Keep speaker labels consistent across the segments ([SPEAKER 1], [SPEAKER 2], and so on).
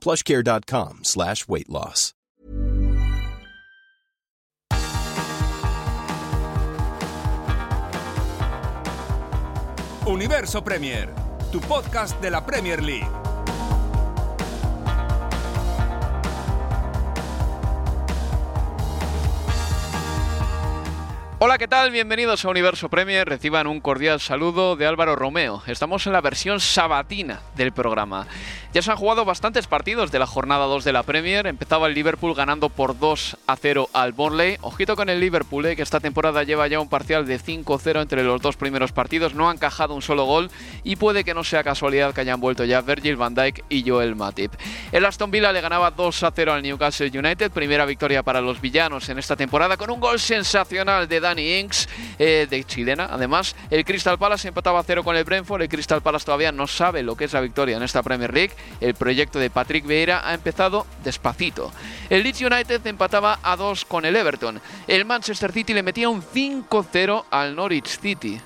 [SPEAKER 1] Plushcare.com slash weight loss.
[SPEAKER 2] Universo Premier, tu podcast de la Premier League.
[SPEAKER 3] Hola, ¿qué tal? Bienvenidos a Universo Premier. Reciban un cordial saludo de Álvaro Romeo. Estamos en la versión sabatina del programa. Ya se han jugado bastantes partidos de la jornada 2 de la Premier. Empezaba el Liverpool ganando por 2 a 0 al Burnley. Ojito con el Liverpool, eh, que esta temporada lleva ya un parcial de 5-0 entre los dos primeros partidos. No han encajado un solo gol y puede que no sea casualidad que hayan vuelto ya Virgil van Dijk y Joel Matip. El Aston Villa le ganaba 2 a 0 al Newcastle United. Primera victoria para los villanos en esta temporada con un gol sensacional de Danny Inks, eh, de chilena. Además, el Crystal Palace empataba a 0 con el Brentford. El Crystal Palace todavía no sabe lo que es la victoria en esta Premier League. El proyecto de Patrick Vieira ha empezado despacito. El Leeds United empataba a 2 con el Everton. El Manchester City le metía un 5-0 al Norwich City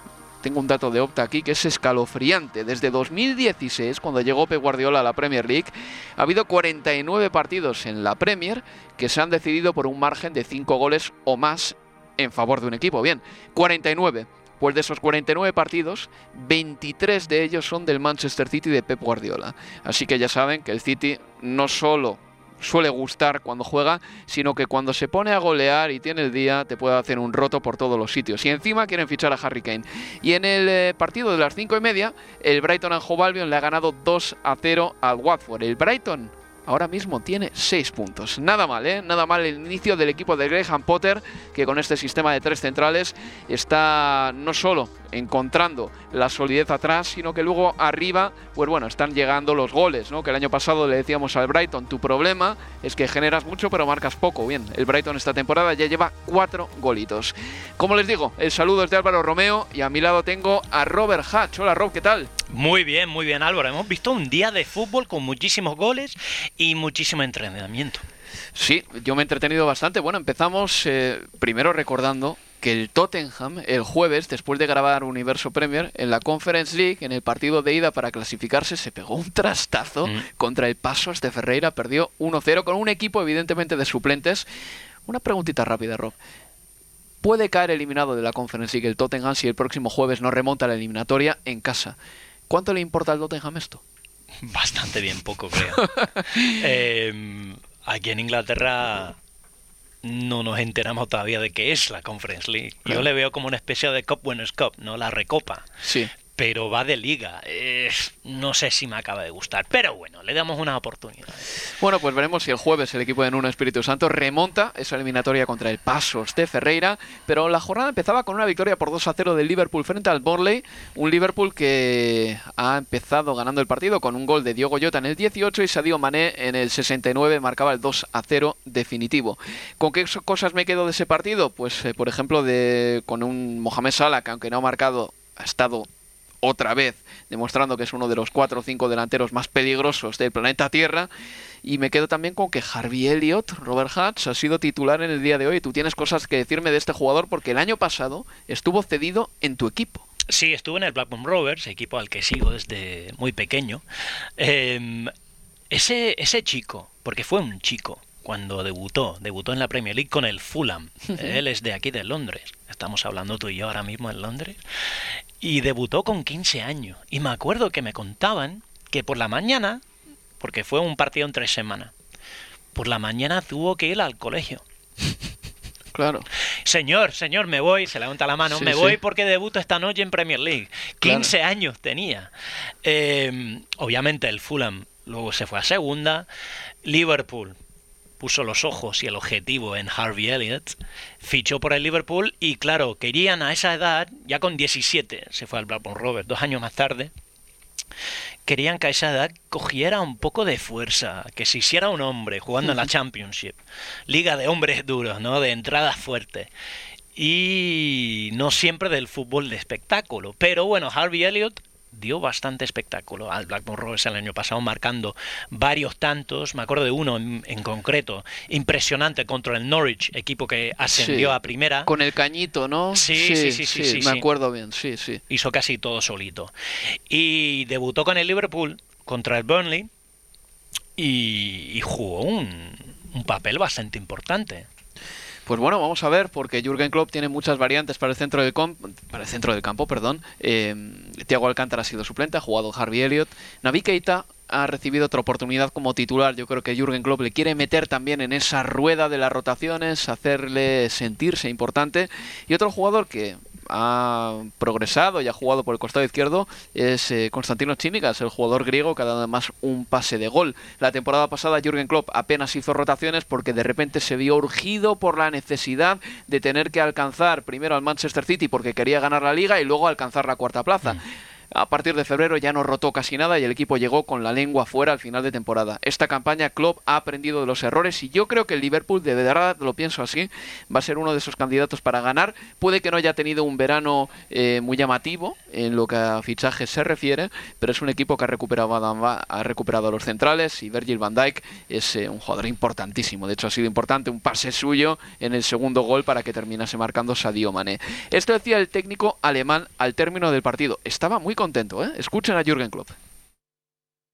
[SPEAKER 3] tengo un dato de Opta aquí que es escalofriante. Desde 2016, cuando llegó Pep Guardiola a la Premier League, ha habido 49 partidos en la Premier que se han decidido por un margen de 5 goles o más en favor de un equipo. Bien, 49. Pues de esos 49 partidos, 23 de ellos son del Manchester City de Pep Guardiola. Así que ya saben que el City no solo suele gustar cuando juega, sino que cuando se pone a golear y tiene el día, te puede hacer un roto por todos los sitios. Y encima quieren fichar a Harry Kane. Y en el eh, partido de las 5 y media, el Brighton and Hove le ha ganado 2 a 0 al Watford. El Brighton ahora mismo tiene 6 puntos. Nada mal, ¿eh? Nada mal el inicio del equipo de Graham Potter, que con este sistema de tres centrales está no solo encontrando la solidez atrás, sino que luego arriba, pues bueno, están llegando los goles, ¿no? Que el año pasado le decíamos al Brighton, tu problema es que generas mucho pero marcas poco. Bien, el Brighton esta temporada ya lleva cuatro golitos. Como les digo, el saludo es de Álvaro Romeo y a mi lado tengo a Robert Hatch. Hola Rob, ¿qué tal?
[SPEAKER 4] Muy bien, muy bien Álvaro. Hemos visto un día de fútbol con muchísimos goles y muchísimo entrenamiento.
[SPEAKER 3] Sí, yo me he entretenido bastante. Bueno, empezamos eh, primero recordando que el Tottenham el jueves, después de grabar Universo Premier, en la Conference League, en el partido de ida para clasificarse, se pegó un trastazo
[SPEAKER 4] Mm.
[SPEAKER 3] contra el Pasos de Ferreira, perdió 1-0 con un equipo evidentemente de suplentes. Una preguntita rápida, Rob. ¿Puede caer eliminado de la Conference League el Tottenham si el próximo jueves no remonta la eliminatoria en casa? ¿Cuánto le importa al Tottenham esto?
[SPEAKER 4] Bastante bien poco, creo. Eh, aquí en Inglaterra no nos enteramos todavía de qué es la Conference League. Yo
[SPEAKER 3] Claro.
[SPEAKER 4] le veo como una especie de Cup Winners' Cup, no la recopa.
[SPEAKER 3] Sí.
[SPEAKER 4] Pero va de liga. No sé si me acaba de gustar. Pero bueno, le damos una oportunidad.
[SPEAKER 3] Bueno, pues veremos si el jueves el equipo de Nuno Espíritu Santo remonta esa eliminatoria contra el Pasos de Ferreira. Pero la jornada empezaba con una victoria por 2 a 0 del Liverpool frente al Borley. Un Liverpool que ha empezado ganando el partido con un gol de Diogo Jota en el 18 y Sadio Mané en el 69 marcaba el 2 a 0 definitivo. ¿Con qué cosas me quedo de ese partido? Pues, eh, por ejemplo, de, con un Mohamed Salah que aunque no ha marcado, ha estado otra vez, demostrando que es uno de los cuatro o cinco delanteros más peligrosos del planeta Tierra. Y me quedo también con que Harvey Elliott, Robert Hatch, ha sido titular en el día de hoy. Tú tienes cosas que decirme de este jugador porque el año pasado estuvo cedido en tu equipo.
[SPEAKER 4] Sí, estuve en el Blackburn Rovers, equipo al que sigo desde muy pequeño. Eh, ese, ese chico, porque fue un chico cuando debutó, debutó en la Premier League con el Fulham. Él es de aquí, de Londres. Estamos hablando tú y yo ahora mismo en Londres. Y debutó con 15 años. Y me acuerdo que me contaban que por la mañana, porque fue un partido en tres semanas, por la mañana tuvo que ir al colegio.
[SPEAKER 3] Claro.
[SPEAKER 4] Señor, señor, me voy, se levanta la mano,
[SPEAKER 3] Sí,
[SPEAKER 4] me
[SPEAKER 3] sí.
[SPEAKER 4] voy porque debuto esta noche en Premier League. 15 años tenía. Eh, obviamente el Fulham luego se fue a segunda. Liverpool puso los ojos y el objetivo en Harvey Elliott, fichó por el Liverpool y claro, querían a esa edad, ya con 17, se fue al Blackburn Rovers, dos años más tarde, querían que a esa edad cogiera un poco de fuerza, que se hiciera un hombre jugando en la Championship, liga de hombres duros, ¿no? De entradas fuertes. Y no siempre del fútbol de espectáculo. Pero bueno, Harvey Elliott dio bastante espectáculo al Blackburn Rovers el año pasado, marcando varios tantos. Me acuerdo de uno en, en concreto, impresionante contra el Norwich, equipo que ascendió
[SPEAKER 3] Sí.
[SPEAKER 4] a primera.
[SPEAKER 3] Con el cañito, ¿no?
[SPEAKER 4] Sí, sí, sí, sí, sí,
[SPEAKER 3] me acuerdo bien, sí, sí.
[SPEAKER 4] hizo casi todo solito. Y debutó con el Liverpool contra el Burnley y, y jugó un, un papel bastante importante.
[SPEAKER 3] Pues bueno, vamos a ver, porque Jürgen Klopp tiene muchas variantes para el centro del, para el centro del campo. perdón. Eh, Thiago Alcántara ha sido suplente, ha jugado Harvey Elliott. Navi Keita ha recibido otra oportunidad como titular. Yo creo que Jürgen Klopp le quiere meter también en esa rueda de las rotaciones, hacerle sentirse importante. Y otro jugador que ha progresado y ha jugado por el costado izquierdo es eh, Constantino Chinigas, el jugador griego que ha dado además un pase de gol. La temporada pasada Jürgen Klopp apenas hizo rotaciones porque de repente se vio urgido por la necesidad de tener que alcanzar primero al Manchester City porque quería ganar la liga y luego alcanzar la cuarta plaza. A partir de febrero ya no rotó casi nada y el equipo llegó con la lengua fuera al final de temporada. Esta campaña Klopp ha aprendido de los errores y yo creo que el Liverpool, de verdad lo pienso así, va a ser uno de esos candidatos para ganar. Puede que no haya tenido un verano eh, muy llamativo en lo que a fichajes se refiere, pero es un equipo que ha recuperado a, ha recuperado a los centrales y Virgil van Dijk es eh, un jugador importantísimo. De hecho ha sido importante un pase suyo en el segundo gol para que terminase marcando Sadio Mané. Esto decía el técnico alemán al término del partido. Estaba muy ¿eh? Escuchen a Jürgen Klopp.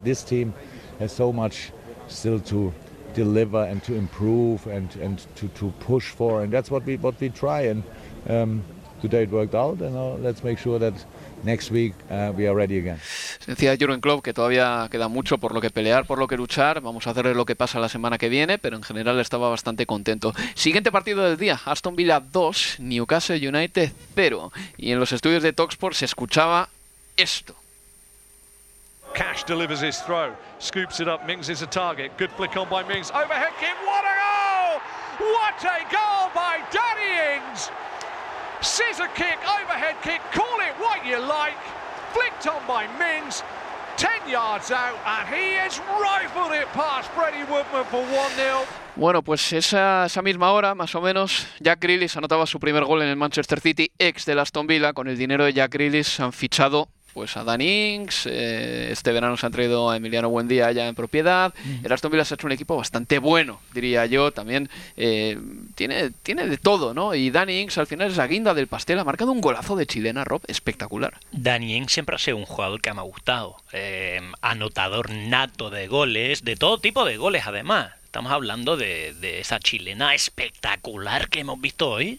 [SPEAKER 5] This team has so much still to deliver and to improve and, and to, to push for, and that's what we what we try. And um, today it worked out, and uh, let's make sure that next week uh, we are ready again.
[SPEAKER 3] Decía Jürgen Klopp que todavía queda mucho por lo que pelear, por lo que luchar. Vamos a hacer lo que pasa la semana que viene, pero en general estaba bastante contento. Siguiente partido del día: Aston Villa 2, Newcastle United 0. Y en los estudios de Talksport se escuchaba esto.
[SPEAKER 6] Cash delivers his throw, scoops it up. Mings is a target. Good flick on by Mings. Overhead kick. What a goal! What a goal by Danny Ings! Scissor kick, overhead kick. Call it what you like. Flicked on by Mings. 10 yards out, and he has rifled it past Freddie Woodman for 1 0.
[SPEAKER 3] Bueno, pues esa, esa misma hora, más o menos, Jack Grealish anotaba su primer gol en el Manchester City, ex del Aston Villa. Con el dinero de Jack Grealish han fichado pues a Dan Ings, eh, este verano se han traído a Emiliano Buendía ya en propiedad. El Aston Villa se ha hecho un equipo bastante bueno, diría yo. También eh, tiene, tiene de todo, ¿no? Y Danny Ings al final es la guinda del pastel. Ha marcado un golazo de chilena, Rob, espectacular.
[SPEAKER 4] Danny Ings siempre ha sido un jugador que me ha gustado. Eh, anotador nato de goles, de todo tipo de goles además. Estamos hablando de, de esa chilena espectacular que hemos visto hoy.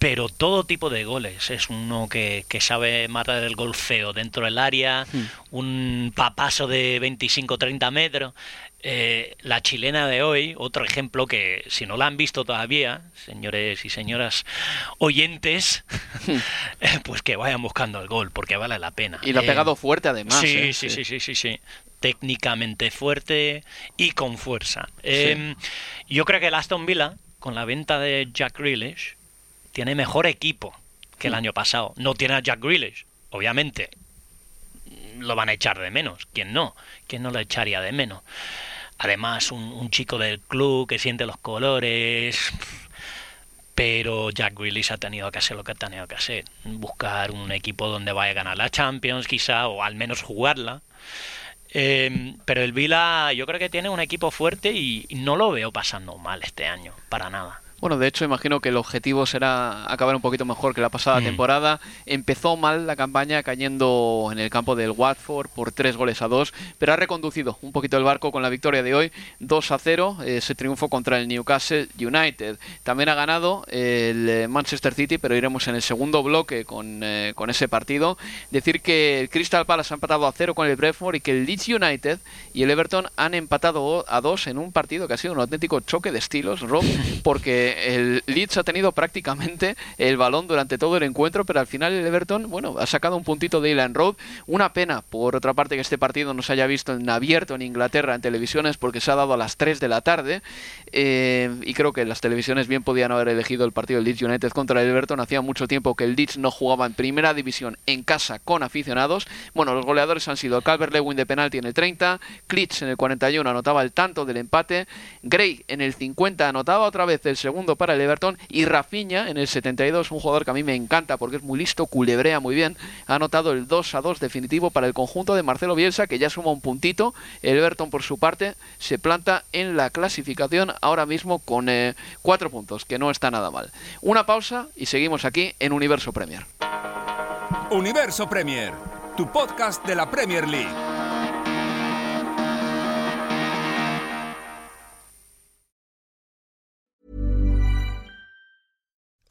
[SPEAKER 4] Pero todo tipo de goles. Es uno que, que sabe matar el gol feo dentro del área, un papazo de 25-30 metros. Eh, la chilena de hoy, otro ejemplo que si no la han visto todavía, señores y señoras oyentes, eh, pues que vayan buscando el gol, porque vale la pena.
[SPEAKER 3] Y lo ha
[SPEAKER 4] Eh,
[SPEAKER 3] pegado fuerte además.
[SPEAKER 4] sí,
[SPEAKER 3] ¿eh?
[SPEAKER 4] sí, sí, sí, sí, sí. Técnicamente fuerte y con fuerza. Eh, yo creo que el Aston Villa, con la venta de Jack Grealish, tiene mejor equipo que
[SPEAKER 3] Hmm.
[SPEAKER 4] el año pasado. No tiene a Jack Grealish, obviamente. Lo van a echar de menos. ¿Quién no? ¿Quién no lo echaría de menos? Además, un, un chico del club que siente los colores. Pero Jack Grealish ha tenido que hacer lo que ha tenido que hacer. Buscar un equipo donde vaya a ganar la Champions, quizá, o al menos jugarla. Eh, pero el Vila yo creo que tiene un equipo fuerte y, y no lo veo pasando mal este año, para nada.
[SPEAKER 3] Bueno, de hecho, imagino que el objetivo será acabar un poquito mejor que la pasada
[SPEAKER 4] Mm.
[SPEAKER 3] temporada. Empezó mal la campaña cayendo en el campo del Watford por tres goles a dos, pero ha reconducido un poquito el barco con la victoria de hoy, 2 a 0, ese triunfo contra el Newcastle United. También ha ganado el eh, Manchester City, pero iremos en el segundo bloque con, eh, con ese partido. Decir que el Crystal Palace ha empatado a cero con el Brentford y que el Leeds United y el Everton han empatado a dos en un partido que ha sido un auténtico choque de estilos, Rob, porque el Leeds ha tenido prácticamente el balón durante todo el encuentro, pero al final el Everton, bueno, ha sacado un puntito de Island Road. Una pena, por otra parte, que este partido no se haya visto en abierto en Inglaterra en televisiones porque se ha dado a las 3 de la tarde. eh, y creo que las televisiones bien podían haber elegido el partido del Leeds United contra el Everton. Hacía mucho tiempo que el Leeds no jugaba en primera división en casa con aficionados. Bueno, los goleadores han sido Calvert Lewin de penalti en el 30, Klitsch en el 41 anotaba el tanto del empate, Gray en el 50 anotaba otra vez el para el Everton y Rafinha en el 72, un jugador que a mí me encanta porque es muy listo, culebrea muy bien, ha anotado el 2 a 2 definitivo para el conjunto de Marcelo Bielsa que ya suma un puntito. El Everton por su parte se planta en la clasificación ahora mismo con eh, cuatro puntos, que no está nada mal. Una pausa y seguimos aquí en Universo Premier.
[SPEAKER 2] Universo Premier, tu podcast de la Premier League.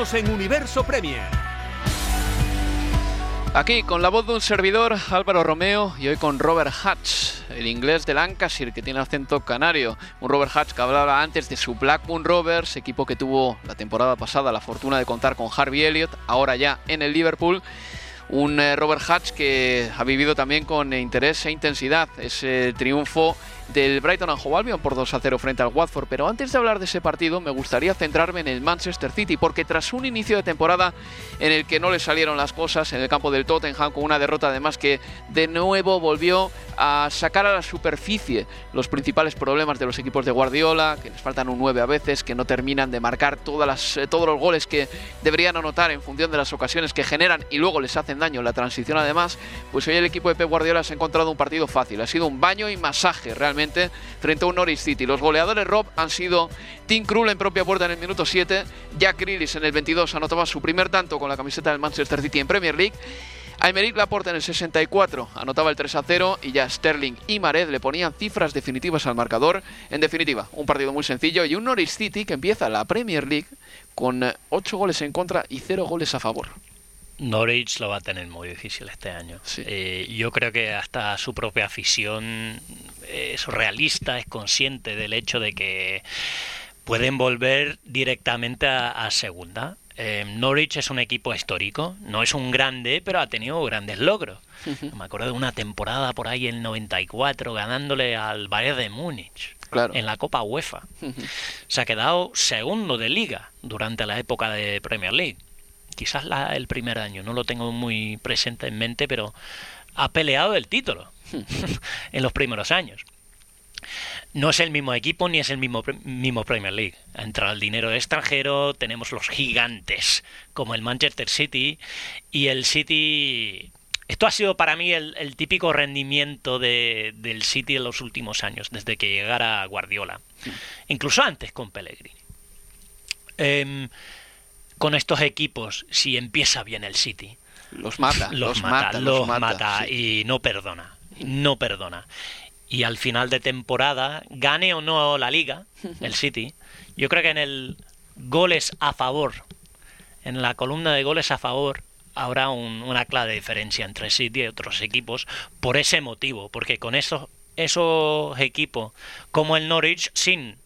[SPEAKER 2] En Universo Premier.
[SPEAKER 3] Aquí con la voz de un servidor, Álvaro Romeo, y hoy con Robert Hatch, el inglés de Lancashire que tiene acento canario. Un Robert Hatch que hablaba antes de su Blackburn Rovers, equipo que tuvo la temporada pasada la fortuna de contar con Harvey Elliott, ahora ya en el Liverpool. Un eh, Robert Hatch que ha vivido también con interés e intensidad ese triunfo del Brighton and Hove Albion por 2 a 0 frente al Watford. Pero antes de hablar de ese partido, me gustaría centrarme en el Manchester City, porque tras un inicio de temporada en el que no le salieron las cosas en el campo del Tottenham, con una derrota además que de nuevo volvió a sacar a la superficie los principales problemas de los equipos de Guardiola, que les faltan un 9 a veces, que no terminan de marcar todas las, eh, todos los goles que deberían anotar en función de las ocasiones que generan y luego les hacen daño en la transición además, pues hoy el equipo de Pep Guardiola se ha encontrado un partido fácil, ha sido un baño y masaje realmente frente a un Norwich City. Los goleadores Rob han sido Tim Krul en propia puerta en el minuto 7, Jack Grealish en el 22 anotaba su primer tanto con la camiseta del Manchester City en Premier League. Aymeric Laporte en el 64 anotaba el 3 a 0 y ya Sterling y Mared le ponían cifras definitivas al marcador. En definitiva, un partido muy sencillo y un Norwich City que empieza la Premier League con 8 goles en contra y 0 goles a favor.
[SPEAKER 4] Norwich lo va a tener muy difícil este año.
[SPEAKER 3] Sí.
[SPEAKER 4] Eh, yo creo que hasta su propia afición es realista, es consciente del hecho de que pueden volver directamente a, segunda. Eh, Norwich es un equipo histórico, no es un grande, pero ha tenido grandes logros. Me acuerdo de una temporada por ahí en 94 ganándole al Bayern de Múnich en la Copa UEFA. Se ha quedado segundo de liga durante la época de Premier League. Quizás el primer año, no lo tengo muy presente en mente, pero ha peleado el título en los primeros años. No es el mismo equipo ni es el mismo, mismo Premier League. Ha entrado el dinero extranjero, tenemos los gigantes como el Manchester City y el City esto ha sido para mí el, típico rendimiento del City en los últimos años, desde que llegara Guardiola. Incluso antes con Pellegrini. Em, con estos equipos, si empieza bien el City,
[SPEAKER 3] los mata,
[SPEAKER 4] los, mata, los, mata, y no perdona, no perdona. Y al final de temporada, gane o no la liga, el City, yo creo que en el goles a favor, en la columna de goles a favor, habrá una clara diferencia entre City y otros equipos por ese motivo, porque con esos, esos equipos como el Norwich, sin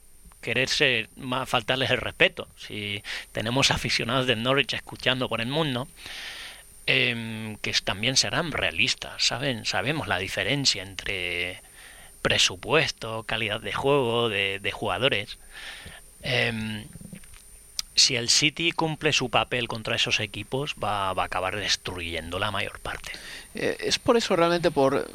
[SPEAKER 4] quererse faltarles el respeto, si tenemos aficionados del Norwich escuchando por el mundo, em, que también serán realistas, saben, sabemos la diferencia entre presupuesto, calidad de juego, de, jugadores. Em, si el City cumple su papel contra esos equipos, va, a acabar destruyendo la mayor parte.
[SPEAKER 3] Eh, es por eso realmente por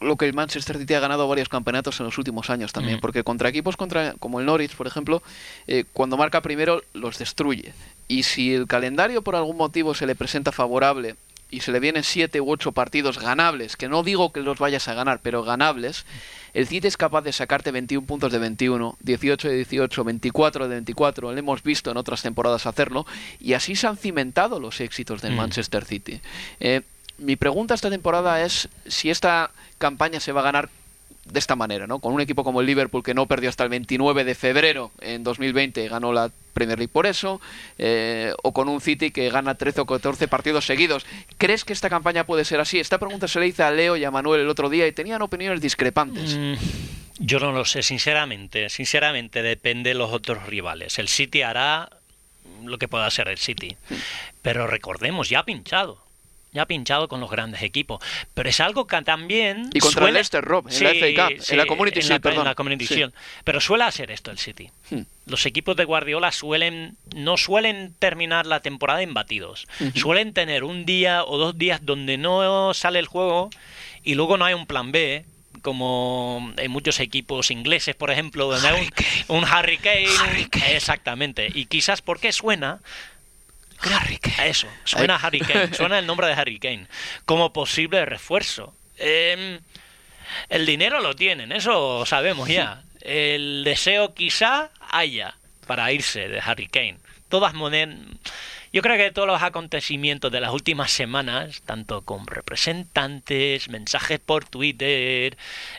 [SPEAKER 3] lo que el Manchester City ha ganado varios campeonatos en los últimos años también, porque contra equipos contra, como el Norwich, por ejemplo, eh, cuando marca primero los destruye. Y si el calendario por algún motivo se le presenta favorable y se le vienen siete u ocho partidos ganables, que no digo que los vayas a ganar, pero ganables, el City es capaz de sacarte 21 puntos de 21, 18 de 18, 24 de 24, lo hemos visto en otras temporadas hacerlo, y así se han cimentado los éxitos del mm. Manchester City. Eh, mi pregunta esta temporada es si esta campaña se va a ganar de esta manera, ¿no? Con un equipo como el Liverpool que no perdió hasta el 29 de febrero en 2020 ganó la Premier League por eso, eh, o con un City que gana 13 o 14 partidos seguidos. ¿Crees que esta campaña puede ser así? Esta pregunta se le hice a Leo y a Manuel el otro día y tenían opiniones discrepantes. Mm,
[SPEAKER 4] yo no lo sé, sinceramente. Sinceramente depende de los otros rivales. El City hará lo que pueda ser el City. Pero recordemos, ya ha pinchado ya ha pinchado con los grandes equipos. Pero es algo que también.
[SPEAKER 3] Y contra el Leicester, Rob, en la FA Cup, en la Community Shield,
[SPEAKER 4] perdón. En la Community Pero suele hacer esto el City. Hmm. Los equipos de Guardiola suelen no suelen terminar la temporada en batidos. Suelen tener un día o dos días donde no sale el juego y luego no hay un plan B como en muchos equipos ingleses, por ejemplo, donde hay un, un Harry Kane. Exactamente. Y quizás porque suena
[SPEAKER 3] Harry Kane.
[SPEAKER 4] Eso, suena Harry Kane, suena el nombre de Harry Kane como posible refuerzo. Em, el dinero lo tienen, eso sabemos ya. El deseo quizá haya para irse de Harry Kane. Todas Yo creo que todos los acontecimientos de las últimas semanas, tanto con representantes, mensajes por Twitter,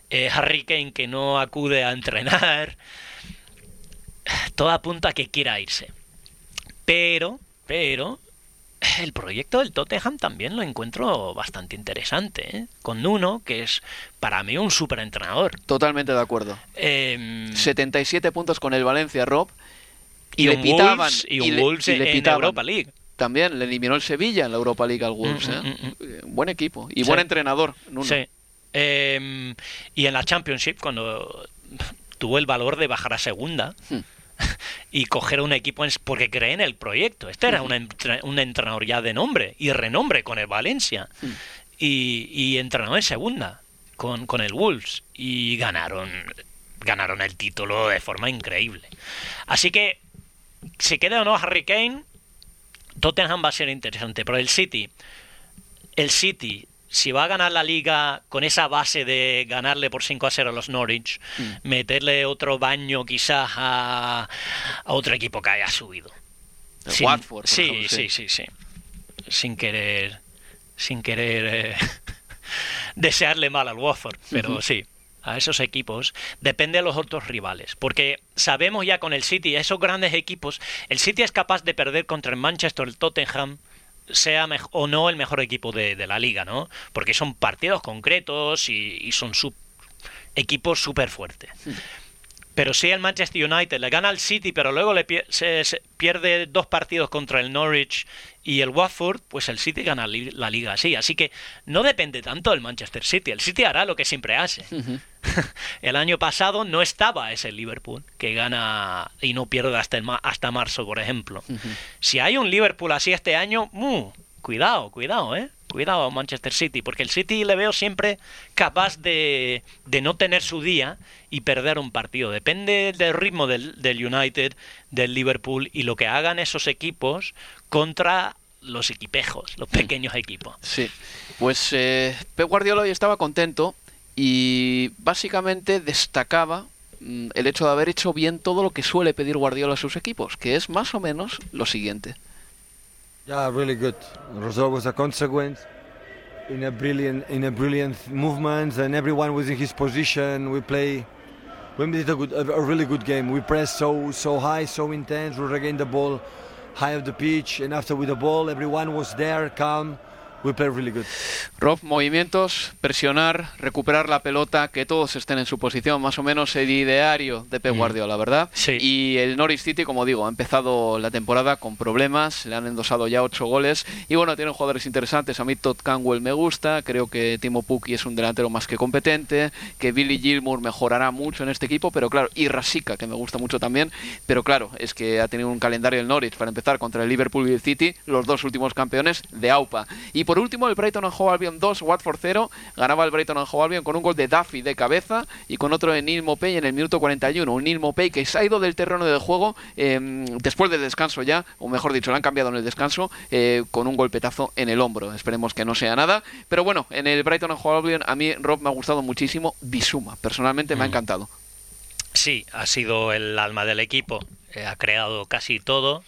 [SPEAKER 4] eh, Harry Kane que no acude a entrenar, todo apunta a que quiera irse. Pero pero el proyecto del Tottenham también lo encuentro bastante interesante, ¿eh? con uno que es para mí un superentrenador.
[SPEAKER 3] Totalmente de acuerdo. 77 em, puntos con el Valencia, Rob.
[SPEAKER 4] Y, le pitaban. y un Wolves en Europa League.
[SPEAKER 3] También le eliminó el Sevilla en la Europa League al Wolves. Mm, ¿eh? mm, mm, eh, buen equipo y buen entrenador.
[SPEAKER 4] Sí. Em, y en la Championship, cuando tuvo el valor de bajar a segunda. Hmm. y coger un equipo porque cree en el proyecto. Este era un, entrenador ya de nombre y renombre con el Valencia. Y, y entrenó en segunda con, con el Wolves y ganaron, ganaron el título de forma increíble. Así que, si queda o no Harry Kane, Tottenham va a ser interesante. Pero el City, el City si va a ganar la liga con esa base de ganarle por 5 a 0 a los Norwich, mm. meterle otro baño quizás a, otro equipo que haya subido.
[SPEAKER 3] Watford.
[SPEAKER 4] sí, sí, sí, sí, Sin querer, sin querer eh, desearle mal al Watford, pero sí a esos equipos depende de los otros rivales. Porque sabemos ya con el City, esos grandes equipos, el City es capaz de perder contra el Manchester, el Tottenham, sea o no el mejor equipo de, la liga, ¿no? Porque son partidos concretos y, son sub equipo súper fuerte. Pero si el Manchester United le gana al City, pero luego le se, pierde dos partidos contra el Norwich y el Watford, pues el City gana la liga así. Así que no depende tanto del Manchester City. El City hará lo que siempre hace. el año pasado no estaba ese Liverpool que gana y no pierde hasta, hasta marzo, por ejemplo. Si hay un Liverpool así este año, uh, cuidado, cuidado, ¿eh? Cuidado Manchester City, porque el City le veo siempre capaz de, de no tener su día y perder un partido. Depende del ritmo del, del, United, del Liverpool y lo que hagan esos equipos contra los equipejos, los pequeños equipos.
[SPEAKER 3] Sí, pues eh, Pep Guardiola hoy estaba contento y básicamente destacaba mm, el hecho de haber hecho bien todo lo que suele pedir Guardiola a sus equipos, que es más o menos lo siguiente.
[SPEAKER 7] Yeah, really good. Result was a consequence in a brilliant in a brilliant movement, and everyone was in his position. We play. We did a, good, a really good game. We pressed so so high, so intense. We regained the ball high of the pitch, and after with the ball, everyone was there, calm. We play really good.
[SPEAKER 3] Rob, movimientos, presionar, recuperar la pelota, que todos estén en su posición, más o menos el ideario de Pep mm. Guardiola, ¿verdad?
[SPEAKER 4] Sí.
[SPEAKER 3] Y el Norwich City, como digo, ha empezado la temporada con problemas, le han endosado ya ocho goles y bueno, tienen jugadores interesantes. A mí Todd Canwell me gusta, creo que Timo Pukki es un delantero más que competente, que Billy Gilmour mejorará mucho en este equipo, pero claro, y Rasica, que me gusta mucho también, pero claro, es que ha tenido un calendario el Norwich para empezar contra el Liverpool y el City, los dos últimos campeones de AUPA. Y por último, el Brighton and Hove Albion 2, Watford 0. Ganaba el Brighton and Hove Albion con un gol de Duffy de cabeza y con otro de Neil Mopey en el minuto 41. Un Neil Mopey que se ha ido del terreno de juego em, después del descanso ya, o mejor dicho, lo han cambiado en el descanso eh, con un golpetazo en el hombro. Esperemos que no sea nada. Pero bueno, en el Brighton and Hove Albion a mí Rob me ha gustado muchísimo. Bisuma, personalmente me ha mm. encantado.
[SPEAKER 4] Sí, ha sido el alma del equipo. Eh, ha creado casi todo.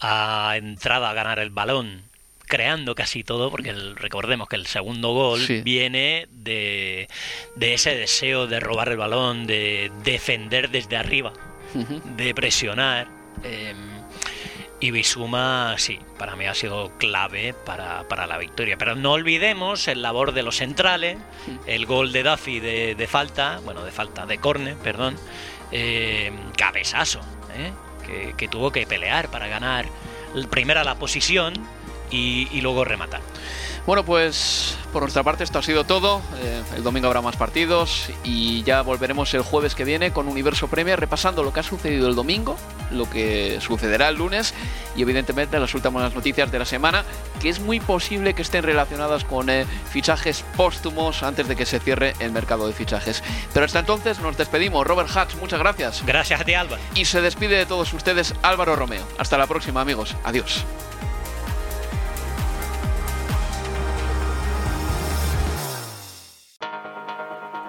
[SPEAKER 4] Ha entrado a ganar el balón creando casi todo, porque recordemos que el segundo gol viene de, de, ese deseo de robar el balón, de defender desde arriba, de presionar. Em, y Bisuma, sí, para mí ha sido clave para, la victoria. Pero no olvidemos el labor de los centrales, el gol de Duffy de, falta, bueno, de falta, de córner, perdón, eh, cabezazo, ¿eh? que, que, tuvo que pelear para ganar primera la posición y, luego rematar.
[SPEAKER 3] Bueno, pues por nuestra parte esto ha sido todo. Eh, el domingo habrá más partidos y ya volveremos el jueves que viene con Universo Premier repasando lo que ha sucedido el domingo, lo que sucederá el lunes y evidentemente las últimas noticias de la semana, que es muy posible que estén relacionadas con eh, fichajes póstumos antes de que se cierre el mercado de fichajes. Pero hasta entonces nos despedimos. Robert Hatch, muchas gracias.
[SPEAKER 4] Gracias a ti, Álvaro.
[SPEAKER 3] Y se despide de todos ustedes Álvaro Romeo. Hasta la próxima, amigos. Adiós.